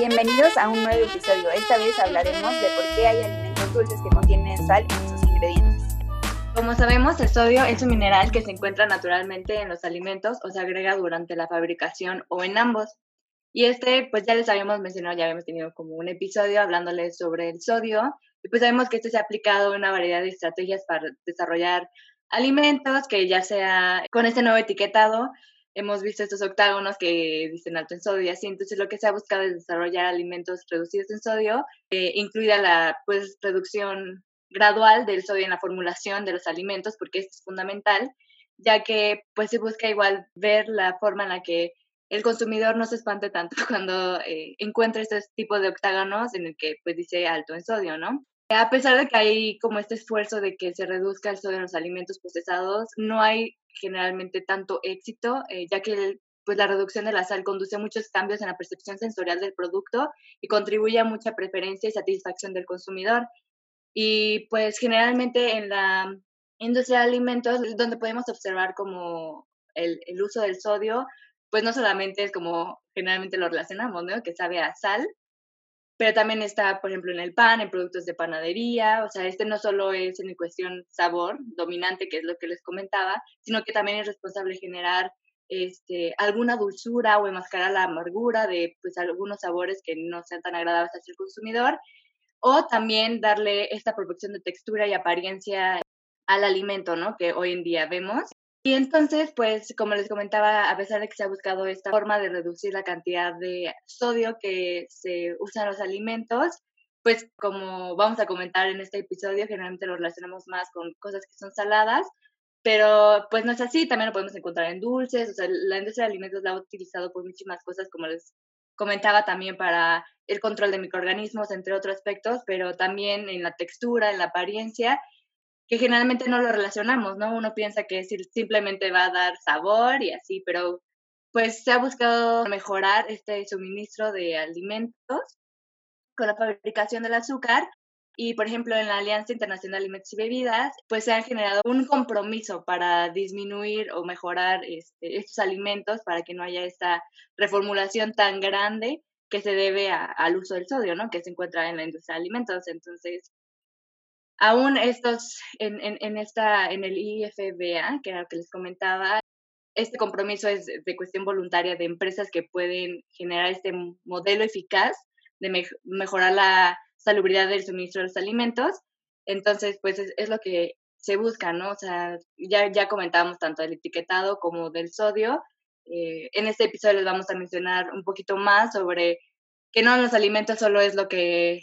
Bienvenidos a un nuevo episodio. Esta vez hablaremos de por qué hay alimentos dulces que contienen sal en sus ingredientes. Como sabemos, el sodio es un mineral que se encuentra naturalmente en los alimentos o se agrega durante la fabricación o en ambos. Y este, pues ya les habíamos mencionado, ya habíamos tenido como un episodio hablándoles sobre el sodio. Y pues sabemos que este se ha aplicado en una variedad de estrategias para desarrollar alimentos, que ya sea con este nuevo etiquetado, hemos visto estos octágonos que dicen alto en sodio y así. Entonces, lo que se ha buscado es desarrollar alimentos reducidos en sodio, eh, incluida la pues, reducción gradual del sodio en la formulación de los alimentos, porque esto es fundamental, ya que pues se busca igual ver la forma en la que el consumidor no se espante tanto cuando eh, encuentra este tipo de octágonos en el que pues dice alto en sodio, ¿no? A pesar de que hay como este esfuerzo de que se reduzca el sodio en los alimentos procesados, no hay generalmente tanto éxito, eh, ya que pues la reducción de la sal conduce a muchos cambios en la percepción sensorial del producto y contribuye a mucha preferencia y satisfacción del consumidor. Y pues generalmente en la industria de alimentos, donde podemos observar como el, el uso del sodio, pues no solamente es como generalmente lo relacionamos, ¿no? Que sabe a sal, pero también está, por ejemplo, en el pan, en productos de panadería, o sea, este no solo es en cuestión sabor dominante, que es lo que les comentaba, sino que también es responsable de generar este, alguna dulzura o enmascarar la amargura de pues, algunos sabores que no sean tan agradables hacia el consumidor, o también darle esta proporción de textura y apariencia al alimento, ¿no? Que hoy en día vemos. Y entonces, pues, como les comentaba, a pesar de que se ha buscado esta forma de reducir la cantidad de sodio que se usa en los alimentos, pues como vamos a comentar en este episodio, generalmente lo relacionamos más con cosas que son saladas, pero pues no es así, también lo podemos encontrar en dulces, o sea, la industria de alimentos la ha utilizado por muchísimas cosas, como les comentaba también para el control de microorganismos, entre otros aspectos, pero también en la textura, en la apariencia que generalmente no lo relacionamos, ¿no? Uno piensa que simplemente va a dar sabor y así, pero pues se ha buscado mejorar este suministro de alimentos con la fabricación del azúcar y, por ejemplo, en la Alianza Internacional de Alimentos y Bebidas, pues se ha generado un compromiso para disminuir o mejorar este, estos alimentos para que no haya esta reformulación tan grande que se debe al uso del sodio, ¿no? Que se encuentra en la industria de alimentos. Entonces, Aún estos, en, en, esta, en el IFBA, que era lo que les comentaba, este compromiso es de cuestión voluntaria de empresas que pueden generar este modelo eficaz de mejorar la salubridad del suministro de los alimentos. Entonces, pues es, lo que se busca, ¿no? O sea, ya, ya comentábamos tanto del etiquetado como del sodio. Eh, en este episodio les vamos a mencionar un poquito más sobre que no los alimentos solo es lo que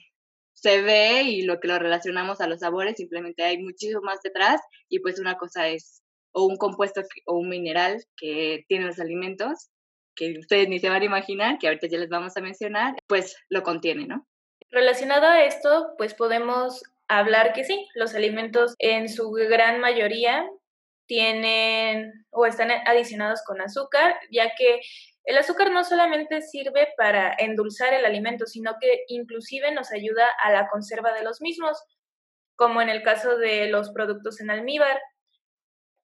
se ve y lo que lo relacionamos a los sabores, simplemente hay muchísimo más detrás y pues una cosa es o un compuesto o un mineral que tiene los alimentos que ustedes ni se van a imaginar, que ahorita ya les vamos a mencionar, pues lo contiene, ¿no? Relacionado a esto, pues podemos hablar que sí, los alimentos en su gran mayoría tienen o están adicionados con azúcar, ya que el azúcar no solamente sirve para endulzar el alimento, sino que inclusive nos ayuda a la conserva de los mismos, como en el caso de los productos en almíbar.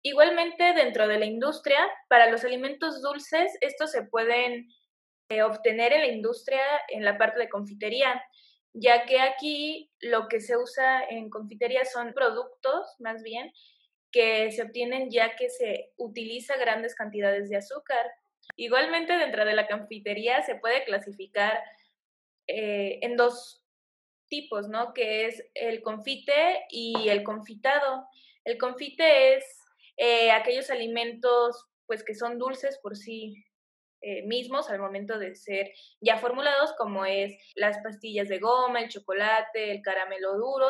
Igualmente, dentro de la industria, para los alimentos dulces, estos se pueden eh, obtener en la industria en la parte de confitería, ya que aquí lo que se usa en confitería son productos, más bien, que se obtienen ya que se utiliza grandes cantidades de azúcar. Igualmente, dentro de la confitería se puede clasificar eh, en dos tipos, ¿no? Que es el confite y el confitado. El confite es eh, aquellos alimentos, pues, que son dulces por sí eh, mismos al momento de ser ya formulados, como es las pastillas de goma, el chocolate, el caramelo duro.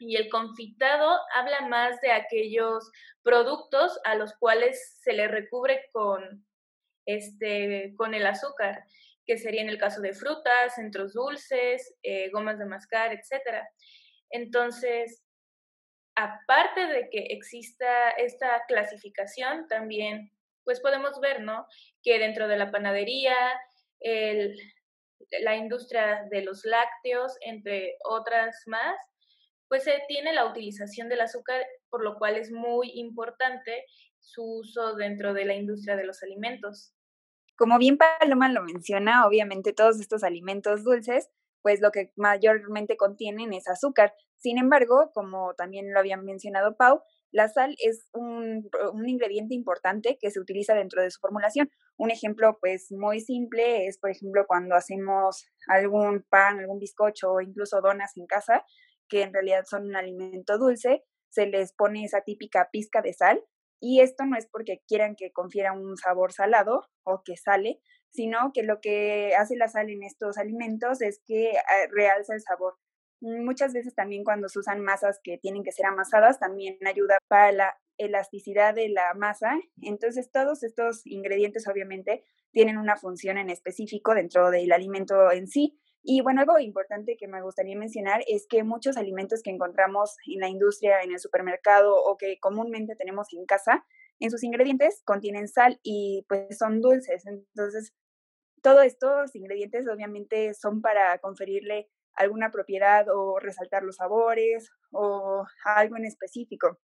Y el confitado habla más de aquellos productos a los cuales se le recubre con este, con el azúcar, que sería en el caso de frutas, centros dulces, eh, gomas de mascar, etc. Entonces, aparte de que exista esta clasificación, también pues podemos ver, ¿no? Que dentro de la panadería, la industria de los lácteos, entre otras más, pues se tiene la utilización del azúcar, por lo cual es muy importante su uso dentro de la industria de los alimentos. Como bien Paloma lo menciona, obviamente todos estos alimentos dulces, pues lo que mayormente contienen es azúcar. Sin embargo, como también lo había mencionado Pau, la sal es un, un, ingrediente importante que se utiliza dentro de su formulación. Un ejemplo, pues, muy simple es, por ejemplo, cuando hacemos algún pan, algún bizcocho o incluso donas en casa, que en realidad son un alimento dulce, se les pone esa típica pizca de sal y esto no es porque quieran que confiera un sabor salado o que sale, sino que lo que hace la sal en estos alimentos es que ah, realza el sabor. Muchas veces también cuando se usan masas que tienen que ser amasadas, también ayuda para la elasticidad de la masa. Entonces, todos estos ingredientes obviamente tienen una función en específico dentro del alimento en sí. Y bueno, algo importante que me gustaría mencionar es que muchos alimentos que encontramos en la industria, en el supermercado o que comúnmente tenemos en casa, en sus ingredientes contienen sal y pues son dulces. Entonces, todos estos ingredientes obviamente son para conferirle alguna propiedad o resaltar los sabores o algo en específico.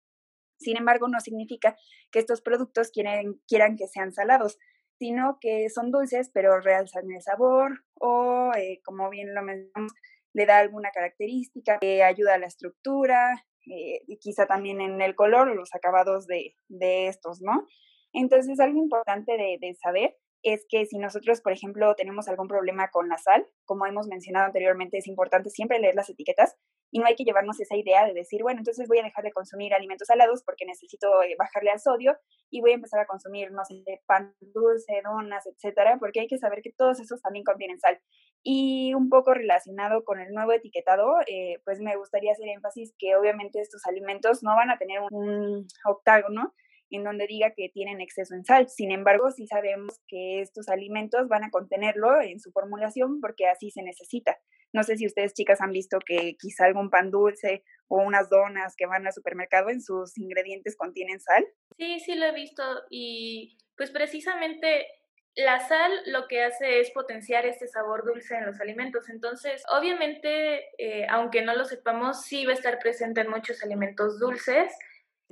Sin embargo, no significa que estos productos quieren, quieran que sean salados sino que son dulces, pero realzan el sabor o, eh, como bien lo mencionamos, le da alguna característica que ayuda a la estructura eh, y quizá también en el color o los acabados de, de estos, ¿no? Entonces, algo importante de, de saber es que si nosotros, por ejemplo, tenemos algún problema con la sal, como hemos mencionado anteriormente, es importante siempre leer las etiquetas y no hay que llevarnos esa idea de decir, bueno, entonces voy a dejar de consumir alimentos salados porque necesito eh, bajarle al sodio y voy a empezar a consumir, no sé, pan dulce, donas, etcétera, porque hay que saber que todos esos también contienen sal. Y un poco relacionado con el nuevo etiquetado, eh, pues me gustaría hacer énfasis que obviamente estos alimentos no van a tener un octágono en donde diga que tienen exceso en sal. Sin embargo, sí sabemos que estos alimentos van a contenerlo en su formulación porque así se necesita. No sé si ustedes chicas han visto que quizá algún pan dulce o unas donas que van al supermercado en sus ingredientes contienen sal. Sí, sí lo he visto y pues precisamente la sal lo que hace es potenciar este sabor dulce en los alimentos. Entonces, obviamente, eh, aunque no lo sepamos, sí va a estar presente en muchos alimentos dulces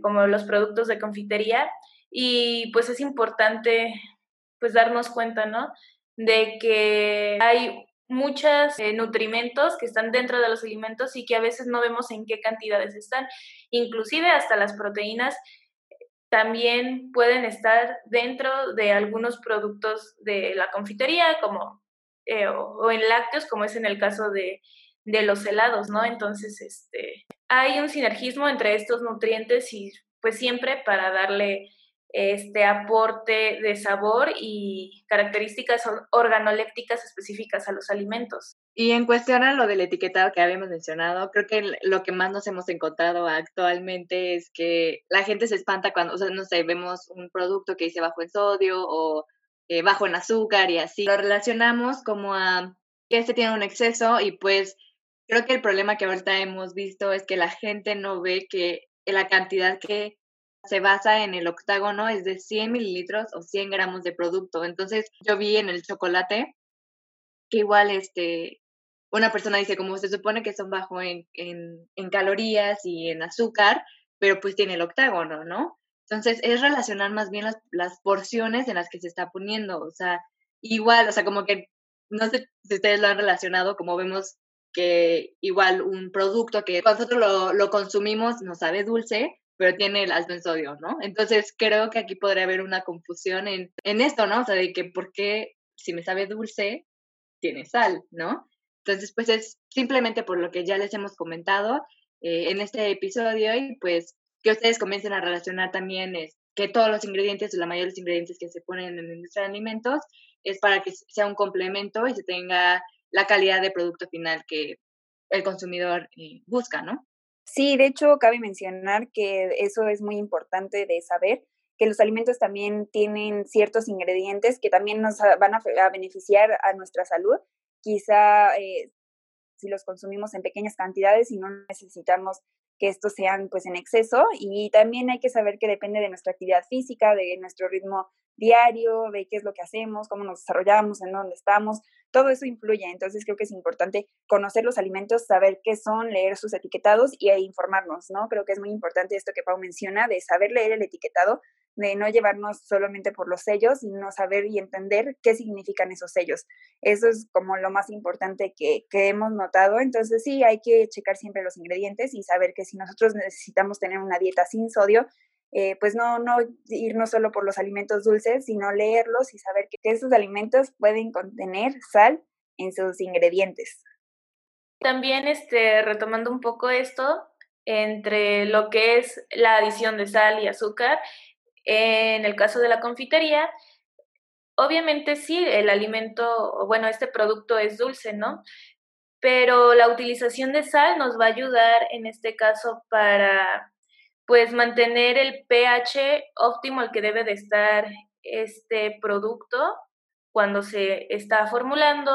como los productos de confitería y pues es importante pues darnos cuenta, ¿no? De que hay muchos eh, nutrimentos que están dentro de los alimentos y que a veces no vemos en qué cantidades están. Inclusive hasta las proteínas también pueden estar dentro de algunos productos de la confitería como eh, o, en lácteos como es en el caso de, de los helados, ¿no? Entonces, este, hay un sinergismo entre estos nutrientes y pues siempre para darle este aporte de sabor y características organolépticas específicas a los alimentos. Y en cuestión a lo del etiquetado que habíamos mencionado, creo que lo que más nos hemos encontrado actualmente es que la gente se espanta cuando, o sea, no sé, vemos un producto que dice bajo en sodio o eh, bajo en azúcar y así. Lo relacionamos como a que este tiene un exceso y pues Creo que el problema que ahorita hemos visto es que la gente no ve que la cantidad que se basa en el octágono es de 100 mililitros o 100 gramos de producto. Entonces yo vi en el chocolate que igual este, una persona dice como se supone que son bajo en, en, en calorías y en azúcar, pero pues tiene el octágono, ¿no? Entonces es relacionar más bien las, las porciones en las que se está poniendo, o sea, igual, o sea, como que no sé si ustedes lo han relacionado, como vemos que igual un producto que nosotros lo, lo consumimos no sabe dulce, pero tiene el sodio, ¿no? Entonces creo que aquí podría haber una confusión en, en esto, ¿no? O sea, de que por qué si me sabe dulce, tiene sal, ¿no? Entonces, pues es simplemente por lo que ya les hemos comentado eh, en este episodio y pues que ustedes comiencen a relacionar también es que todos los ingredientes o la mayoría de los ingredientes que se ponen en nuestros alimentos es para que sea un complemento y se tenga la calidad de producto final que el consumidor eh, busca, ¿no? Sí, de hecho, cabe mencionar que eso es muy importante de saber, que los alimentos también tienen ciertos ingredientes que también nos van a, beneficiar a nuestra salud. Quizá eh, si los consumimos en pequeñas cantidades y no necesitamos que estos sean pues en exceso y también hay que saber que depende de nuestra actividad física, de nuestro ritmo diario, de qué es lo que hacemos, cómo nos desarrollamos, en dónde estamos, todo eso influye. Entonces creo que es importante conocer los alimentos, saber qué son, leer sus etiquetados y informarnos, ¿no? Creo que es muy importante esto que Pau menciona de saber leer el etiquetado de no llevarnos solamente por los sellos, sino saber y entender qué significan esos sellos. Eso es como lo más importante que, que hemos notado. Entonces sí, hay que checar siempre los ingredientes y saber que si nosotros necesitamos tener una dieta sin sodio, eh, pues no, no irnos solo por los alimentos dulces, sino leerlos y saber que esos alimentos pueden contener sal en sus ingredientes. También este, retomando un poco esto, entre lo que es la adición de sal y azúcar, en el caso de la confitería, obviamente sí, el alimento, bueno, este producto es dulce, ¿no? Pero la utilización de sal nos va a ayudar en este caso para pues mantener el pH óptimo al que debe de estar este producto cuando se está formulando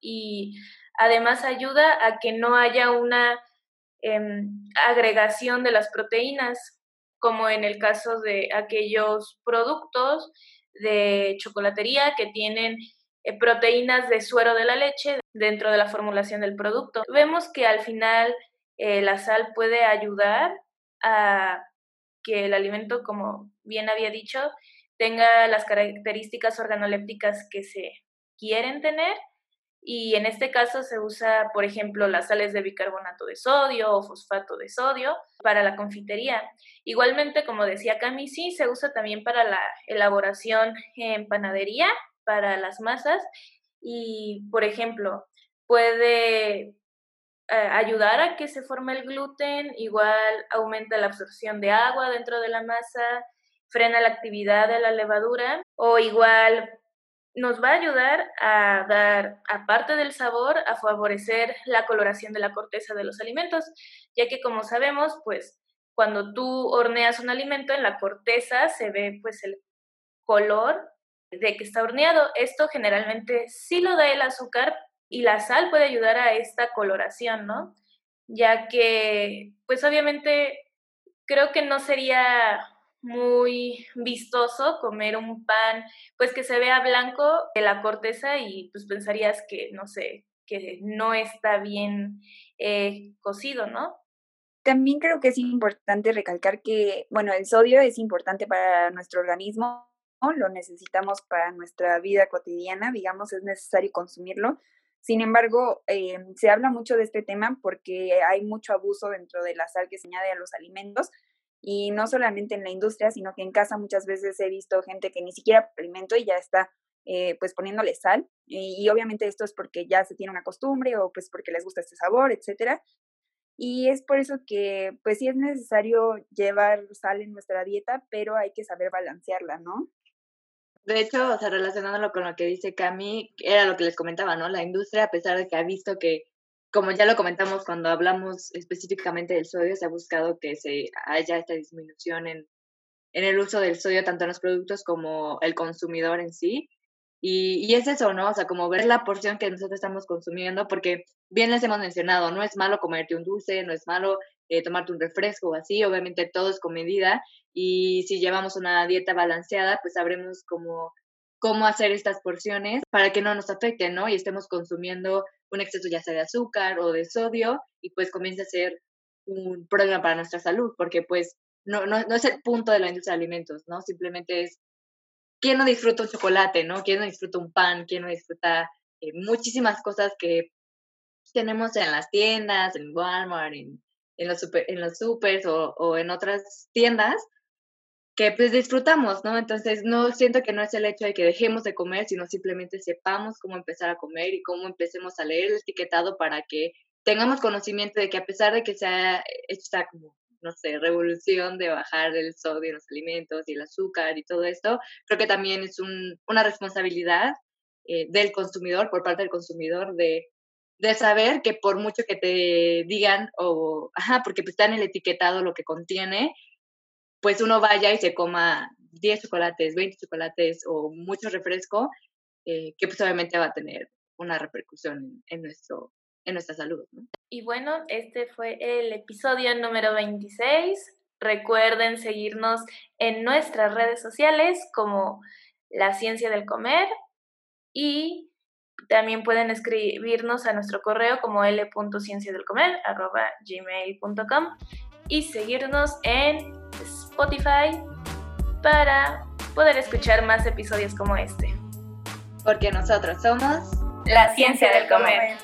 y además ayuda a que no haya una em, agregación de las proteínas, como en el caso de aquellos productos de chocolatería que tienen eh, proteínas de suero de la leche dentro de la formulación del producto. Vemos que al final eh, la sal puede ayudar a que el alimento, como bien había dicho, tenga las características organolépticas que se quieren tener. Y en este caso se usa, por ejemplo, las sales de bicarbonato de sodio o fosfato de sodio para la confitería. Igualmente, como decía Cami, sí, se usa también para la elaboración en panadería, para las masas. Y, por ejemplo, puede eh, ayudar a que se forme el gluten, igual aumenta la absorción de agua dentro de la masa, frena la actividad de la levadura o igual nos va a ayudar a dar, aparte del sabor, a favorecer la coloración de la corteza de los alimentos, ya que como sabemos, pues cuando tú horneas un alimento en la corteza se ve pues el color de que está horneado. Esto generalmente sí lo da el azúcar, y la sal puede ayudar a esta coloración, ¿no? Ya que, pues obviamente, creo que no sería muy vistoso comer un pan, pues que se vea blanco de la corteza y pues pensarías que, no sé, que no está bien eh, cocido, ¿no? También creo que es importante recalcar que, bueno, el sodio es importante para nuestro organismo, lo necesitamos para nuestra vida cotidiana, digamos, es necesario consumirlo, sin embargo, eh, se habla mucho de este tema porque hay mucho abuso dentro de la sal que se añade a los alimentos y no solamente en la industria, sino que en casa muchas veces he visto gente que ni siquiera alimento y ya está eh, pues poniéndole sal y, obviamente esto es porque ya se tiene una costumbre o pues porque les gusta este sabor, etcétera. Y es por eso que pues sí es necesario llevar sal en nuestra dieta, pero hay que saber balancearla, ¿no? De hecho, o sea, relacionándolo con lo que dice Cami, era lo que les comentaba, ¿no? La industria, a pesar de que ha visto que, como ya lo comentamos cuando hablamos específicamente del sodio, se ha buscado que se haya esta disminución en, en el uso del sodio tanto en los productos como el consumidor en sí. Y, y, es eso, ¿no? O sea, como ver la porción que nosotros estamos consumiendo, porque bien les hemos mencionado, no es malo comerte un dulce, no es malo eh, tomarte un refresco o así, obviamente todo es con medida y si llevamos una dieta balanceada, pues sabremos cómo, cómo hacer estas porciones para que no nos afecten, ¿no? Y estemos consumiendo un exceso ya sea de azúcar o de sodio y pues comience a ser un problema para nuestra salud, porque pues no, no, no es el punto de la industria de alimentos, ¿no? Simplemente es quién no disfruta un chocolate, ¿no? ¿Quién no disfruta un pan? ¿Quién no disfruta eh, muchísimas cosas que tenemos en las tiendas, en Walmart, en en los, super, en los supers o, o en otras tiendas que pues disfrutamos, ¿no? Entonces no siento que no es el hecho de que dejemos de comer, sino simplemente sepamos cómo empezar a comer y cómo empecemos a leer el etiquetado para que tengamos conocimiento de que a pesar de que sea esta como, no sé, revolución de bajar el sodio en los alimentos y el azúcar y todo esto, creo que también es un, una responsabilidad eh, del consumidor, por parte del consumidor, de de saber que por mucho que te digan, o, ajá, porque pues está en el etiquetado lo que contiene, pues uno vaya y se coma 10 chocolates, 20 chocolates o mucho refresco, eh, que pues obviamente va a tener una repercusión en, nuestro, en nuestra salud. Y bueno, este fue el episodio número 26. Recuerden seguirnos en nuestras redes sociales como La Ciencia del Comer y también pueden escribirnos a nuestro correo como l.cienciadelcomer.gmail.com y seguirnos en Spotify, para poder escuchar más episodios como este. Porque nosotros somos la ciencia del comer.